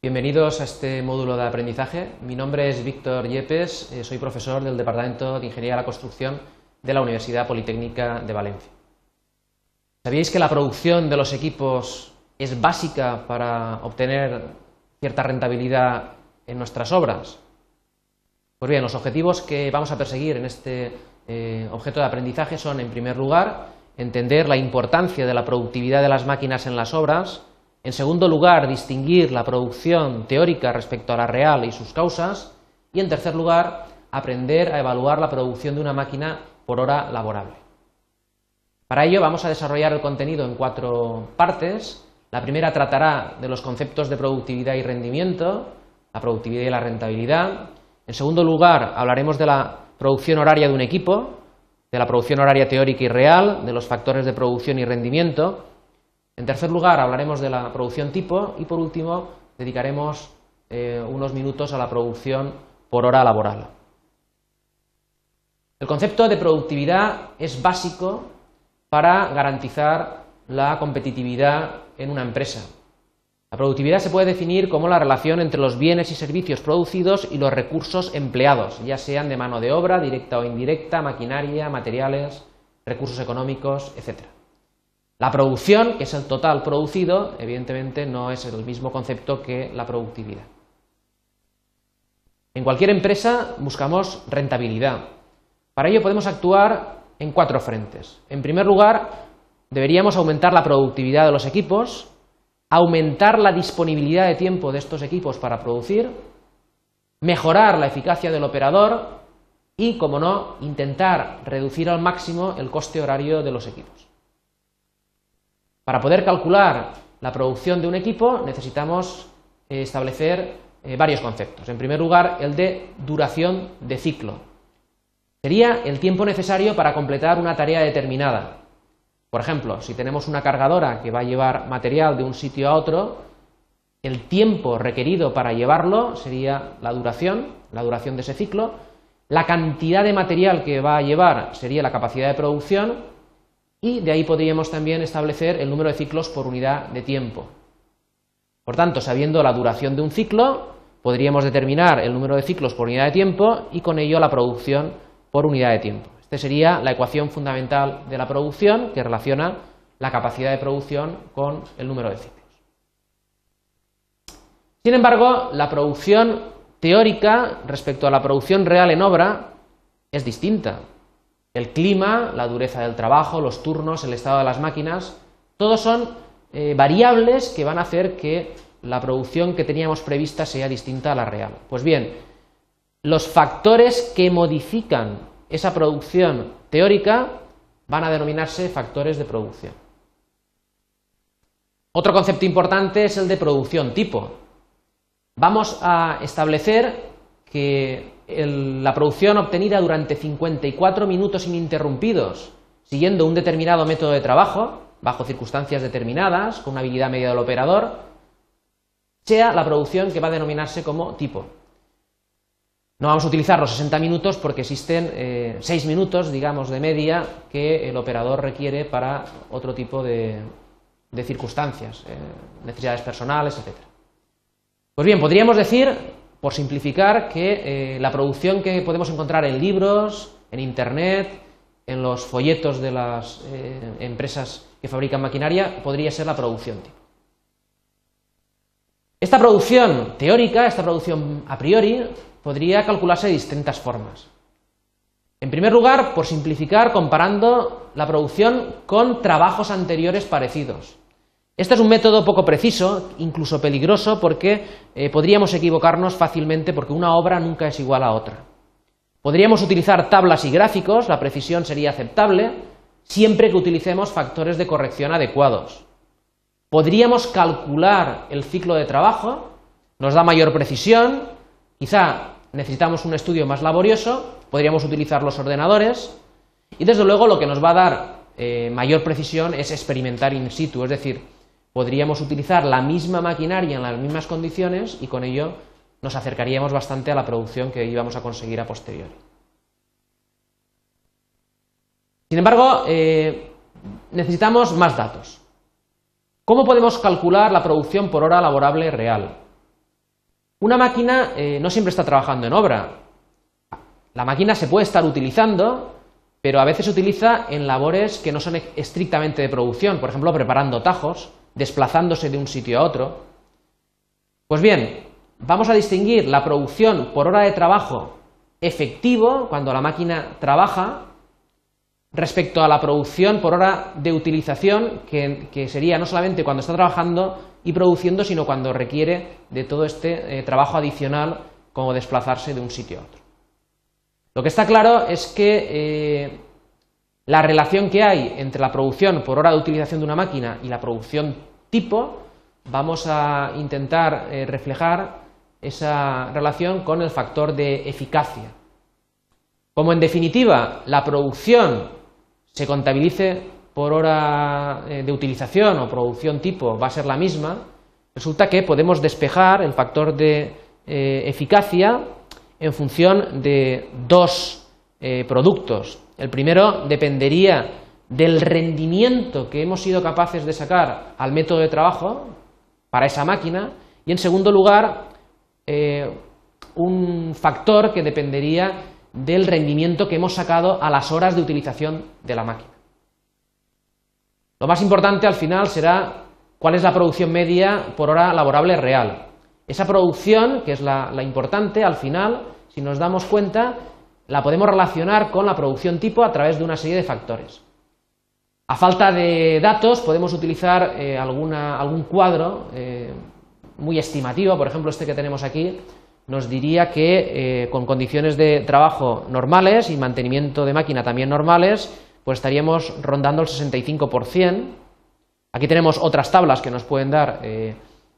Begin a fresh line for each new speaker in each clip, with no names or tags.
Bienvenidos a este módulo de aprendizaje. Mi nombre es Víctor Yepes, eh, soy profesor del Departamento de Ingeniería de la Construcción de la Universidad Politécnica de Valencia. ¿Sabíais que la producción de los equipos es básica para obtener cierta rentabilidad en nuestras obras? Pues bien, los objetivos que vamos a perseguir en este eh, objeto de aprendizaje son, en primer lugar, entender la importancia de la productividad de las máquinas en las obras, en segundo lugar, distinguir la producción teórica respecto a la real y sus causas. Y en tercer lugar, aprender a evaluar la producción de una máquina por hora laborable. Para ello vamos a desarrollar el contenido en cuatro partes. La primera tratará de los conceptos de productividad y rendimiento, la productividad y la rentabilidad. En segundo lugar, hablaremos de la producción horaria de un equipo, de la producción horaria teórica y real, de los factores de producción y rendimiento. En tercer lugar, hablaremos de la producción tipo y por último, dedicaremos eh, unos minutos a la producción por hora laboral. El concepto de productividad es básico para garantizar la competitividad en una empresa. La productividad se puede definir como la relación entre los bienes y servicios producidos y los recursos empleados, ya sean de mano de obra, directa o indirecta, maquinaria, materiales, recursos económicos, etc. La producción, que es el total producido, evidentemente no es el mismo concepto que la productividad. En cualquier empresa buscamos rentabilidad. Para ello podemos actuar en cuatro frentes. En primer lugar, deberíamos aumentar la productividad de los equipos, aumentar la disponibilidad de tiempo de estos equipos para producir, mejorar la eficacia del operador y, como no, intentar reducir al máximo el coste horario de los equipos. Para poder calcular la producción de un equipo necesitamos eh, establecer eh, varios conceptos. En primer lugar, el de duración de ciclo. Sería el tiempo necesario para completar una tarea determinada. Por ejemplo, si tenemos una cargadora que va a llevar material de un sitio a otro, el tiempo requerido para llevarlo sería la duración, la duración de ese ciclo, la cantidad de material que va a llevar sería la capacidad de producción y de ahí podríamos también establecer el número de ciclos por unidad de tiempo. Por tanto, sabiendo la duración de un ciclo, podríamos determinar el número de ciclos por unidad de tiempo y con ello la producción por unidad de tiempo. Esta sería la ecuación fundamental de la producción que relaciona la capacidad de producción con el número de ciclos. Sin embargo, la producción teórica respecto a la producción real en obra es distinta. El clima, la dureza del trabajo, los turnos, el estado de las máquinas, todos son eh, variables que van a hacer que la producción que teníamos prevista sea distinta a la real. Pues bien, los factores que modifican esa producción teórica van a denominarse factores de producción. Otro concepto importante es el de producción tipo. Vamos a establecer que la producción obtenida durante 54 minutos ininterrumpidos, siguiendo un determinado método de trabajo, bajo circunstancias determinadas, con una habilidad media del operador, sea la producción que va a denominarse como tipo. No vamos a utilizar los 60 minutos porque existen 6 eh, minutos, digamos, de media que el operador requiere para otro tipo de, circunstancias, eh, necesidades personales, etc. Pues bien, podríamos decir por simplificar, que eh, la producción que podemos encontrar en libros, en Internet, en los folletos de las eh, empresas que fabrican maquinaria, podría ser la producción. Esta producción teórica, esta producción a priori, podría calcularse de distintas formas. En primer lugar, por simplificar, comparando la producción con trabajos anteriores parecidos. Este es un método poco preciso, incluso peligroso, porque eh, podríamos equivocarnos fácilmente porque una obra nunca es igual a otra. Podríamos utilizar tablas y gráficos, la precisión sería aceptable, siempre que utilicemos factores de corrección adecuados. Podríamos calcular el ciclo de trabajo, nos da mayor precisión, quizá necesitamos un estudio más laborioso, podríamos utilizar los ordenadores, y desde luego lo que nos va a dar eh, mayor precisión es experimentar in situ, es decir, podríamos utilizar la misma maquinaria en las mismas condiciones y con ello nos acercaríamos bastante a la producción que íbamos a conseguir a posteriori. Sin embargo, eh, necesitamos más datos. ¿Cómo podemos calcular la producción por hora laborable real? Una máquina eh, no siempre está trabajando en obra. La máquina se puede estar utilizando, pero a veces se utiliza en labores que no son estrictamente de producción, por ejemplo, preparando tajos, desplazándose de un sitio a otro. Pues bien, vamos a distinguir la producción por hora de trabajo efectivo, cuando la máquina trabaja, respecto a la producción por hora de utilización, que, sería no solamente cuando está trabajando y produciendo, sino cuando requiere de todo este eh, trabajo adicional como desplazarse de un sitio a otro. Lo que está claro es que eh, la relación que hay entre la producción por hora de utilización de una máquina y la producción tipo, vamos a intentar eh, reflejar esa relación con el factor de eficacia. Como en definitiva la producción se contabilice por hora eh, de utilización o producción tipo va a ser la misma, resulta que podemos despejar el factor de eficacia en función de dos eh, productos. El primero dependería del rendimiento que hemos sido capaces de sacar al método de trabajo para esa máquina y en segundo lugar eh, un factor que dependería del rendimiento que hemos sacado a las horas de utilización de la máquina. Lo más importante al final será cuál es la producción media por hora laborable real. Esa producción, que es la, importante, al final, si nos damos cuenta, la podemos relacionar con la producción tipo a través de una serie de factores. A falta de datos podemos utilizar eh, algún cuadro eh, muy estimativo, por ejemplo este que tenemos aquí, nos diría que eh, con condiciones de trabajo normales y mantenimiento de máquina también normales, pues estaríamos rondando el 65%. Aquí tenemos otras tablas que nos pueden dar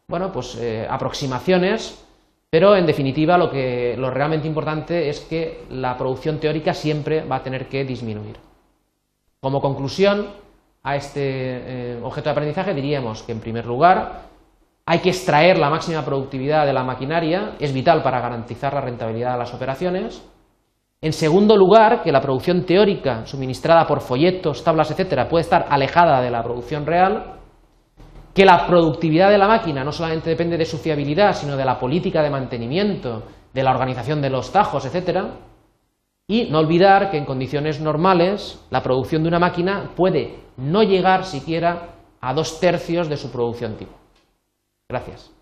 bueno, pues aproximaciones, pero en definitiva lo, que, lo realmente importante es que la producción teórica siempre va a tener que disminuir. Como conclusión a este eh, objeto de aprendizaje diríamos que en primer lugar hay que extraer la máxima productividad de la maquinaria, es vital para garantizar la rentabilidad de las operaciones. En segundo lugar, que la producción teórica suministrada por folletos, tablas, etcétera, puede estar alejada de la producción real que la productividad de la máquina no solamente depende de su fiabilidad, sino de la política de mantenimiento, de la organización de los tajos, etc. Y no olvidar que en condiciones normales la producción de una máquina puede no llegar siquiera a dos tercios de su producción tipo. Gracias.